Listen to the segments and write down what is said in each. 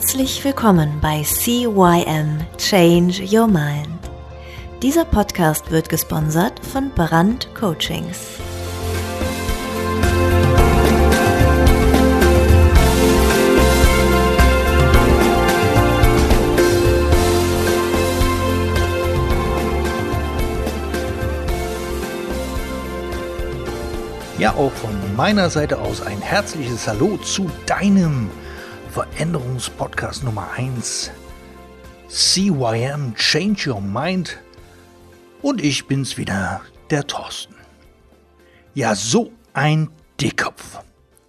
Herzlich willkommen bei CYM Change Your Mind. Dieser Podcast wird gesponsert von Brand Coachings. Ja, auch von meiner Seite aus ein herzliches Hallo zu deinem Veränderungspodcast Nummer 1. CYM Change Your Mind. Und ich bin's wieder, der Thorsten. Ja, so ein Dickkopf.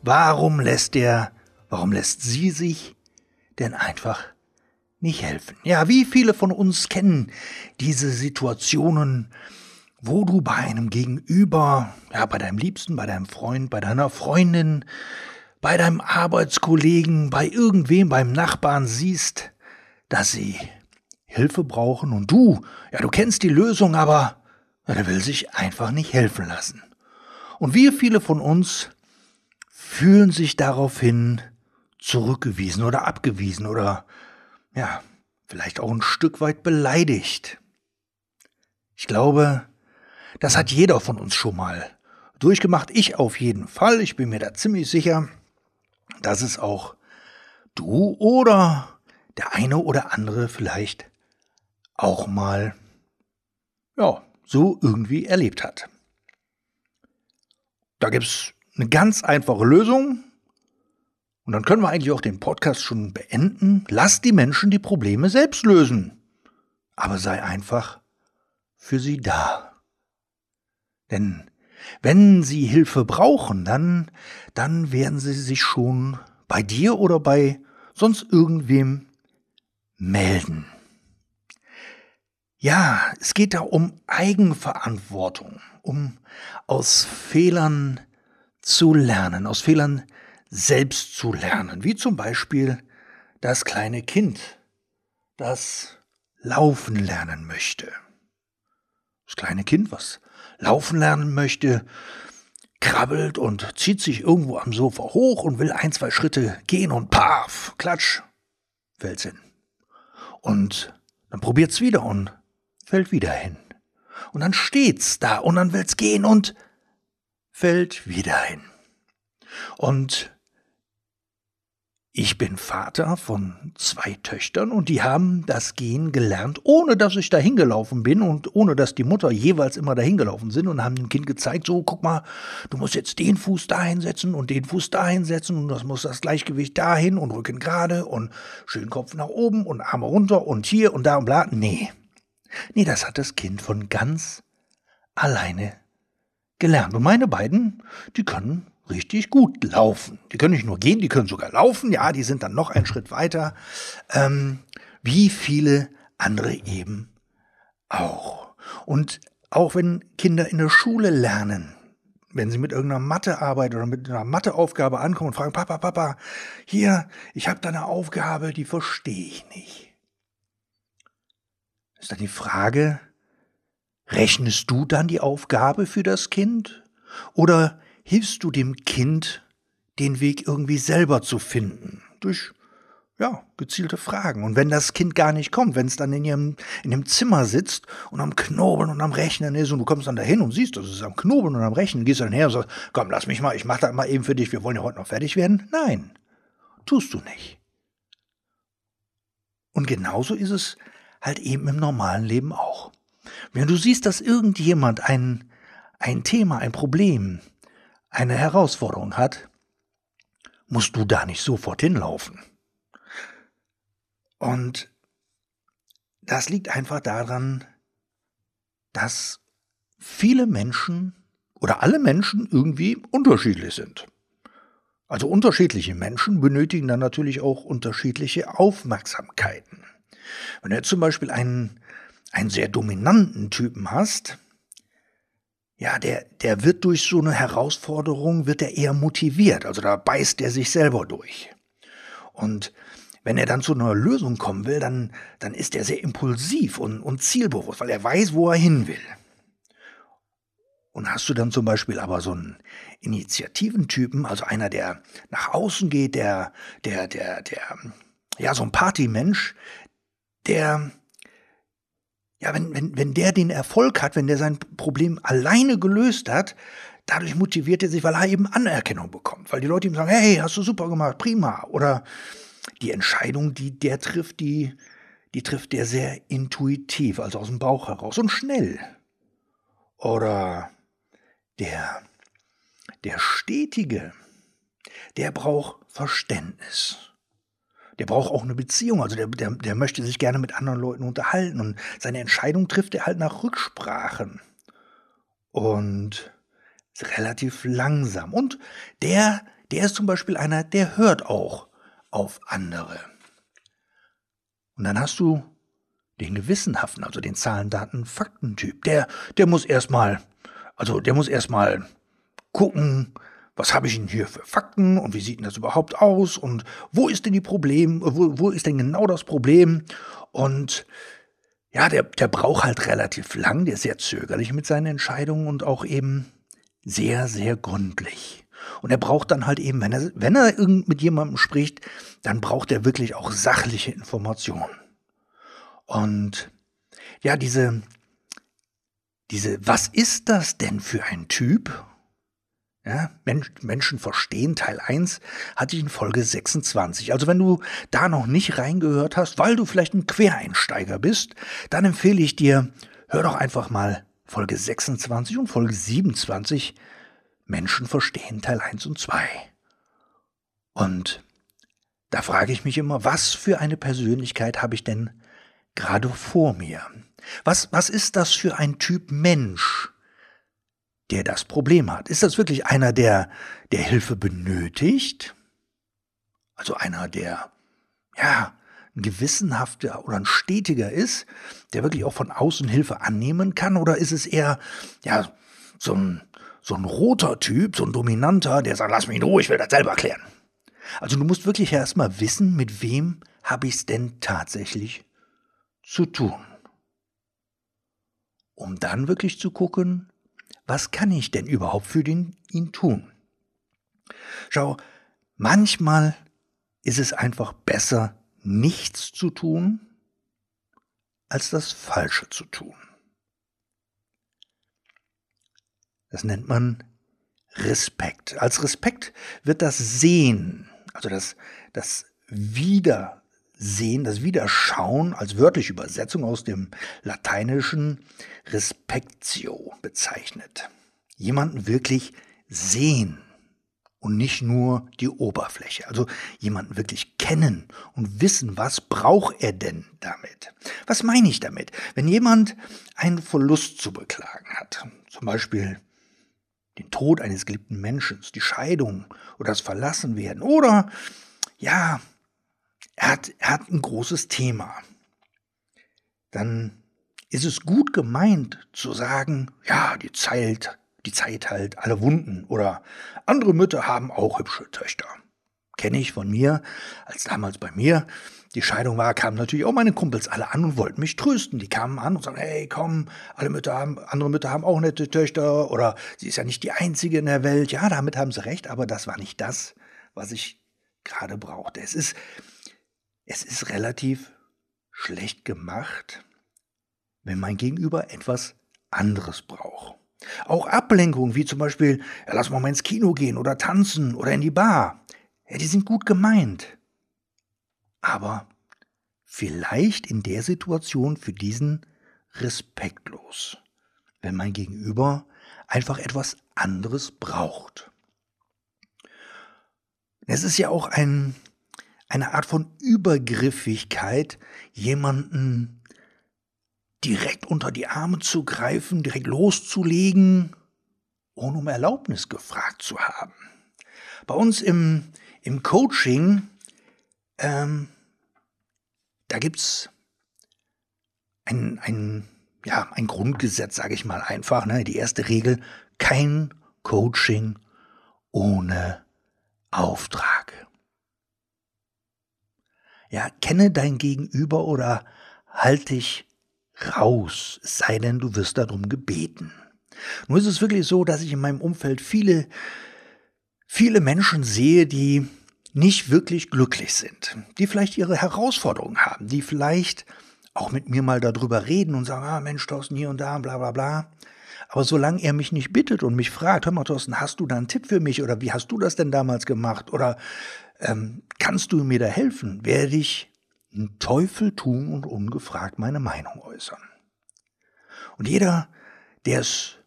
Warum lässt er, warum lässt sie sich denn einfach nicht helfen? Ja, wie viele von uns kennen diese Situationen, wo du bei einem Gegenüber, ja, bei deinem Liebsten, bei deinem Freund, bei deiner Freundin, bei deinem Arbeitskollegen, bei irgendwem, beim Nachbarn siehst, dass sie Hilfe brauchen und du, ja, du kennst die Lösung, aber ja, der will sich einfach nicht helfen lassen. Und wie viele von uns fühlen sich daraufhin zurückgewiesen oder abgewiesen oder ja, vielleicht auch ein Stück weit beleidigt. Ich glaube, das hat jeder von uns schon mal durchgemacht. Ich auf jeden Fall. Ich bin mir da ziemlich sicher, dass es auch du oder der eine oder andere vielleicht auch mal, ja, so irgendwie erlebt hat. Da gibt's eine ganz einfache Lösung. Und dann können wir eigentlich auch den Podcast schon beenden. Lass die Menschen die Probleme selbst lösen. Aber sei einfach für sie da. Denn wenn sie Hilfe brauchen, dann, dann werden sie sich schon bei dir oder bei sonst irgendwem melden. Ja, es geht da um Eigenverantwortung, um aus Fehlern zu lernen, aus Fehlern selbst zu lernen, wie zum Beispiel das kleine Kind, das laufen lernen möchte. Das kleine Kind, was laufen lernen möchte, krabbelt und zieht sich irgendwo am Sofa hoch und will ein, zwei Schritte gehen und paf, klatsch, fällt's hin. Und dann probiert's wieder und fällt wieder hin. Und dann steht's da und dann will's gehen und fällt wieder hin. Und ich bin Vater von zwei Töchtern und die haben das Gehen gelernt, ohne dass ich dahin gelaufen bin und ohne dass die Mutter jeweils immer dahin gelaufen sind und haben dem Kind gezeigt, so guck mal, du musst jetzt den Fuß dahin setzen und den Fuß dahin setzen und das muss das Gleichgewicht dahin und Rücken gerade und schön Kopf nach oben und Arme runter und hier und da und bla. Nee. Nee, das hat das Kind von ganz alleine gelernt. Und meine beiden, die können richtig gut laufen. Die können nicht nur gehen, die können sogar laufen. Ja, die sind dann noch einen Schritt weiter. Ähm, wie viele andere eben auch. Und auch wenn Kinder in der Schule lernen, wenn sie mit irgendeiner Mathearbeit oder mit einer Matheaufgabe ankommen und fragen, Papa, Papa, hier, ich habe da eine Aufgabe, die verstehe ich nicht. Ist dann die Frage, rechnest du dann die Aufgabe für das Kind? Oder hilfst du dem Kind, den Weg irgendwie selber zu finden. Durch ja, gezielte Fragen. Und wenn das Kind gar nicht kommt, wenn es dann in ihrem, in dem Zimmer sitzt und am Knobeln und am Rechnen ist und du kommst dann dahin und siehst, dass es am Knobeln und am Rechnen, gehst dann her und sagst, komm, lass mich mal, ich mach das mal eben für dich, wir wollen ja heute noch fertig werden. Nein, tust du nicht. Und genauso ist es halt eben im normalen Leben auch. Wenn du siehst, dass irgendjemand ein, ein Thema, ein Problem, eine Herausforderung hat, musst du da nicht sofort hinlaufen. Und das liegt einfach daran, dass viele Menschen oder alle Menschen irgendwie unterschiedlich sind. Also unterschiedliche Menschen benötigen dann natürlich auch unterschiedliche Aufmerksamkeiten. Wenn du jetzt zum Beispiel einen, einen sehr dominanten Typen hast, ja, der, der wird durch so eine Herausforderung, wird er eher motiviert. Also da beißt er sich selber durch. Und wenn er dann zu einer Lösung kommen will, dann, dann ist er sehr impulsiv und, und zielbewusst, weil er weiß, wo er hin will. Und hast du dann zum Beispiel aber so einen Initiativentypen, also einer, der nach außen geht, der, der, der, der, ja, so ein Partymensch, der, ja, wenn, wenn, wenn der den Erfolg hat, wenn der sein Problem alleine gelöst hat, dadurch motiviert er sich, weil er eben Anerkennung bekommt. Weil die Leute ihm sagen, hey, hast du super gemacht, prima. Oder die Entscheidung, die der trifft, die, die trifft der sehr intuitiv, also aus dem Bauch heraus und schnell. Oder der, der Stetige, der braucht Verständnis. Der braucht auch eine Beziehung, also der, der, der möchte sich gerne mit anderen Leuten unterhalten und seine Entscheidung trifft er halt nach Rücksprachen. Und ist relativ langsam. Und der, der ist zum Beispiel einer, der hört auch auf andere. Und dann hast du den gewissenhaften, also den Zahlen, Daten, Faktentyp. Der, der muss erstmal, also der muss erstmal gucken, was habe ich denn hier für Fakten und wie sieht denn das überhaupt aus und wo ist denn die Problem, wo, wo ist denn genau das Problem und ja, der, der braucht halt relativ lang, der ist sehr zögerlich mit seinen Entscheidungen und auch eben sehr, sehr gründlich. Und er braucht dann halt eben, wenn er, wenn er mit jemandem spricht, dann braucht er wirklich auch sachliche Informationen. Und ja, diese, diese, was ist das denn für ein Typ? Ja, Mensch, Menschen verstehen, Teil 1 hatte ich in Folge 26. Also wenn du da noch nicht reingehört hast, weil du vielleicht ein Quereinsteiger bist, dann empfehle ich dir, hör doch einfach mal Folge 26 und Folge 27 Menschen verstehen Teil 1 und 2. Und da frage ich mich immer, was für eine Persönlichkeit habe ich denn gerade vor mir? Was, was ist das für ein Typ Mensch, der das Problem hat? Ist das wirklich einer, der, der Hilfe benötigt? Also einer, der, ja, ein gewissenhafter oder ein stetiger ist, der wirklich auch von außen Hilfe annehmen kann? Oder ist es eher, ja, so ein, so ein roter Typ, so ein dominanter, der sagt, lass mich in Ruhe, ich will das selber erklären. Also du musst wirklich erstmal wissen, mit wem habe ich es denn tatsächlich zu tun. Um dann wirklich zu gucken, was kann ich denn überhaupt für den, ihn tun? Schau, manchmal ist es einfach besser, nichts zu tun, als das Falsche zu tun. Das nennt man Respekt. Als Respekt wird das Sehen, also das, das Wiedersehen, das Wiederschauen als wörtliche Übersetzung aus dem lateinischen Respectio bezeichnet. Jemanden wirklich sehen und nicht nur die Oberfläche. Also jemanden wirklich kennen und wissen, was braucht er denn damit? Was meine ich damit? Wenn jemand einen Verlust zu beklagen hat, zum Beispiel den Tod eines geliebten Menschen, die Scheidung oder das Verlassenwerden oder ja, er hat, er hat ein großes Thema, dann ist es gut gemeint zu sagen, ja, die Zeit die Zeit halt alle Wunden oder andere Mütter haben auch hübsche Töchter. Kenne ich von mir, als damals bei mir die Scheidung war, kamen natürlich auch meine Kumpels alle an und wollten mich trösten. Die kamen an und sagten, hey, komm, alle Mütter haben, andere Mütter haben auch nette Töchter oder sie ist ja nicht die einzige in der Welt. Ja, damit haben sie recht, aber das war nicht das, was ich gerade brauchte. Es ist, es ist relativ schlecht gemacht, wenn mein Gegenüber etwas anderes braucht. Auch Ablenkungen, wie zum Beispiel, ja, lass mal mal ins Kino gehen oder tanzen oder in die Bar, ja, die sind gut gemeint. Aber vielleicht in der Situation für diesen respektlos, wenn mein Gegenüber einfach etwas anderes braucht. Es ist ja auch ein, eine Art von Übergriffigkeit, jemanden direkt unter die Arme zu greifen, direkt loszulegen, ohne um Erlaubnis gefragt zu haben. Bei uns im, im Coaching, ähm, da gibt's ein, ein, ja, ein Grundgesetz, sage ich mal einfach. Ne? Die erste Regel, kein Coaching ohne Auftrag. Ja, kenne dein Gegenüber oder halt dich raus, sei denn, du wirst darum gebeten. Nur ist es wirklich so, dass ich in meinem Umfeld viele, viele Menschen sehe, die nicht wirklich glücklich sind, die vielleicht ihre Herausforderungen haben, die vielleicht auch mit mir mal darüber reden und sagen, ah Mensch, Thorsten, hier und da, bla bla bla. Aber solange er mich nicht bittet und mich fragt, hör mal, Thorsten, hast du da einen Tipp für mich oder wie hast du das denn damals gemacht oder ähm, kannst du mir da helfen, werde ich einen Teufel tun und ungefragt meine Meinung äußern. Und jeder, der es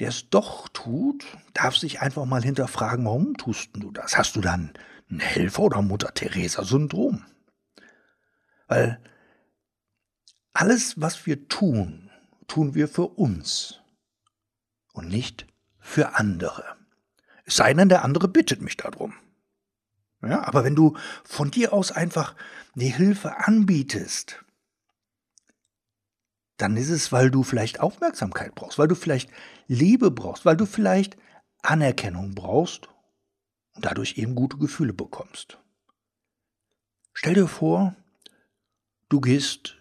der es doch tut, darf sich einfach mal hinterfragen, warum tust du das? Hast du dann ein Helfer- oder Mutter-Theresa-Syndrom? Weil alles, was wir tun, tun wir für uns und nicht für andere. Es sei denn, der andere bittet mich darum. Ja, aber wenn du von dir aus einfach eine Hilfe anbietest, dann ist es, weil du vielleicht Aufmerksamkeit brauchst, weil du vielleicht Liebe brauchst, weil du vielleicht Anerkennung brauchst und dadurch eben gute Gefühle bekommst. Stell dir vor, du gehst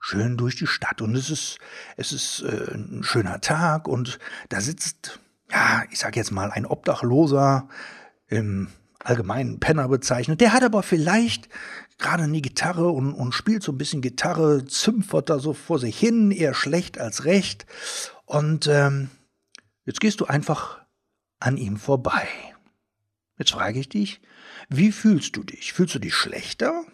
schön durch die Stadt und es ist, es ist äh, ein schöner Tag und da sitzt, ja, ich sag jetzt mal, ein Obdachloser im allgemeinen Penner bezeichnet. Der hat aber vielleicht gerade eine Gitarre und, und spielt so ein bisschen Gitarre, zümpfert da so vor sich hin, eher schlecht als recht. Und ähm, jetzt gehst du einfach an ihm vorbei. Jetzt frage ich dich, wie fühlst du dich? Fühlst du dich schlechter?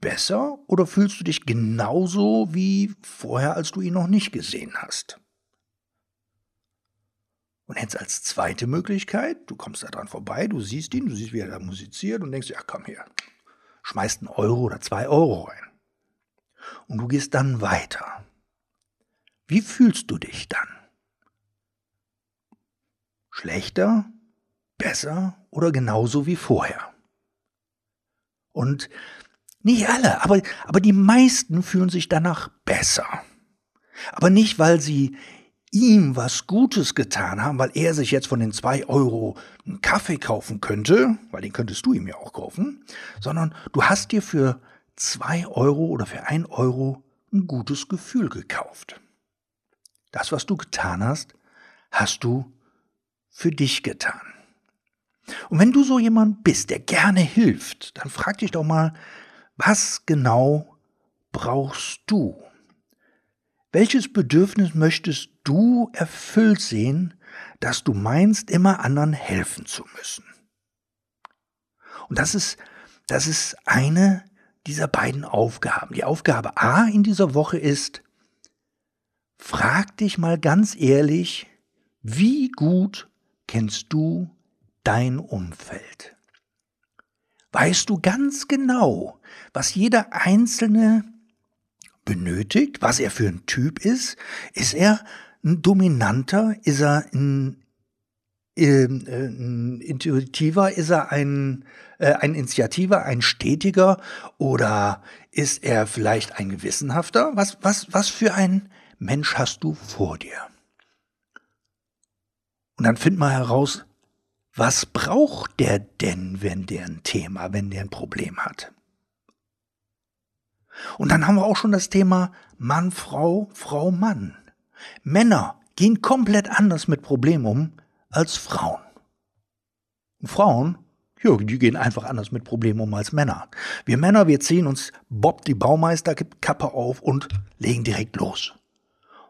Besser? Oder fühlst du dich genauso wie vorher, als du ihn noch nicht gesehen hast? Und jetzt als zweite Möglichkeit, du kommst da dran vorbei, du siehst ihn, du siehst, wie er da musiziert und denkst, ja komm her, schmeißt einen Euro oder zwei Euro rein. Und du gehst dann weiter. Wie fühlst du dich dann? Schlechter, besser oder genauso wie vorher? Und nicht alle, aber, aber die meisten fühlen sich danach besser. Aber nicht, weil sie ihm was Gutes getan haben, weil er sich jetzt von den zwei Euro einen Kaffee kaufen könnte, weil den könntest du ihm ja auch kaufen, sondern du hast dir für zwei Euro oder für ein Euro ein gutes Gefühl gekauft. Das, was du getan hast, hast du für dich getan. Und wenn du so jemand bist, der gerne hilft, dann frag dich doch mal, was genau brauchst du? Welches Bedürfnis möchtest du erfüllt sehen, dass du meinst, immer anderen helfen zu müssen? Und das ist, das ist eine dieser beiden Aufgaben. Die Aufgabe A in dieser Woche ist, frag dich mal ganz ehrlich, wie gut kennst du dein Umfeld? Weißt du ganz genau, was jeder einzelne benötigt, was er für ein Typ ist. Ist er ein Dominanter? Ist er ein, äh, ein Intuitiver? Ist er ein, äh, ein Initiativer, ein Stetiger? Oder ist er vielleicht ein Gewissenhafter? Was, was, was für ein Mensch hast du vor dir? Und dann find mal heraus, was braucht der denn, wenn der ein Thema, wenn der ein Problem hat? Und dann haben wir auch schon das Thema Mann, Frau, Frau, Mann. Männer gehen komplett anders mit Problemen um als Frauen. Und Frauen, ja, die gehen einfach anders mit Problemen um als Männer. Wir Männer, wir ziehen uns Bob die Baumeisterkappe auf und legen direkt los.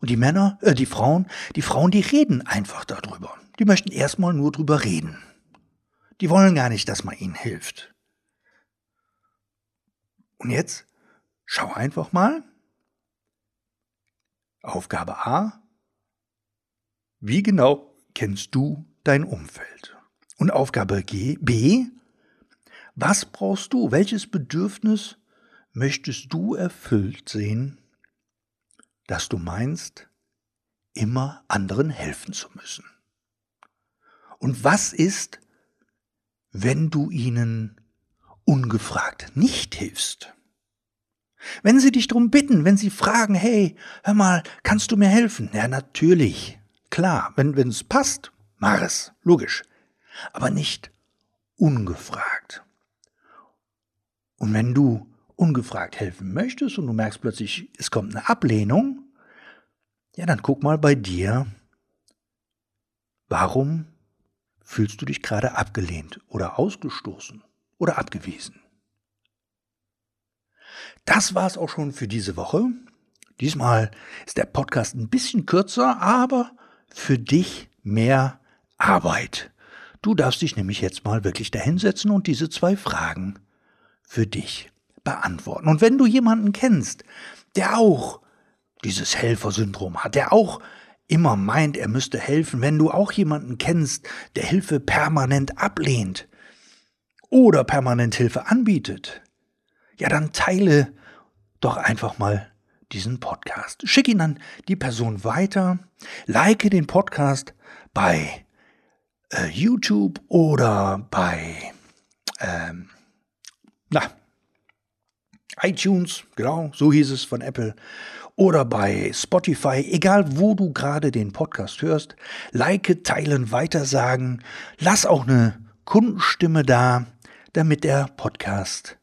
Und die Männer, äh, die Frauen, die Frauen, die reden einfach darüber. Die möchten erstmal nur drüber reden. Die wollen gar nicht, dass man ihnen hilft. Und jetzt Schau einfach mal. Aufgabe A. Wie genau kennst du dein Umfeld? Und Aufgabe G, B. Was brauchst du? Welches Bedürfnis möchtest du erfüllt sehen, dass du meinst, immer anderen helfen zu müssen? Und was ist, wenn du ihnen ungefragt nicht hilfst? Wenn sie dich drum bitten, wenn sie fragen, hey, hör mal, kannst du mir helfen? Ja, natürlich. Klar, wenn es passt, mach es. Logisch. Aber nicht ungefragt. Und wenn du ungefragt helfen möchtest und du merkst plötzlich, es kommt eine Ablehnung, ja, dann guck mal bei dir, warum fühlst du dich gerade abgelehnt oder ausgestoßen oder abgewiesen? Das war's auch schon für diese Woche. Diesmal ist der Podcast ein bisschen kürzer, aber für dich mehr Arbeit. Du darfst dich nämlich jetzt mal wirklich dahinsetzen und diese zwei Fragen für dich beantworten. Und wenn du jemanden kennst, der auch dieses Helfersyndrom hat, der auch immer meint, er müsste helfen, wenn du auch jemanden kennst, der Hilfe permanent ablehnt oder permanent Hilfe anbietet, ja, dann teile doch einfach mal diesen Podcast. Schick ihn an die Person weiter, like den Podcast bei äh, YouTube oder bei ähm, na, iTunes, genau, so hieß es von Apple, oder bei Spotify, egal wo du gerade den Podcast hörst, like, teilen, weitersagen, lass auch eine Kundenstimme da, damit der Podcast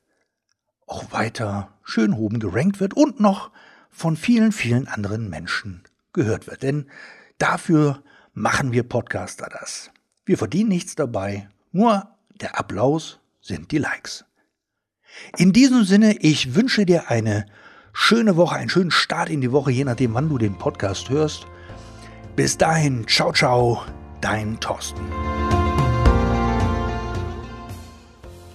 auch weiter schön oben gerankt wird und noch von vielen, vielen anderen Menschen gehört wird. Denn dafür machen wir Podcaster das. Wir verdienen nichts dabei, nur der Applaus sind die Likes. In diesem Sinne, ich wünsche dir eine schöne Woche, einen schönen Start in die Woche, je nachdem, wann du den Podcast hörst. Bis dahin, ciao, ciao, dein Thorsten.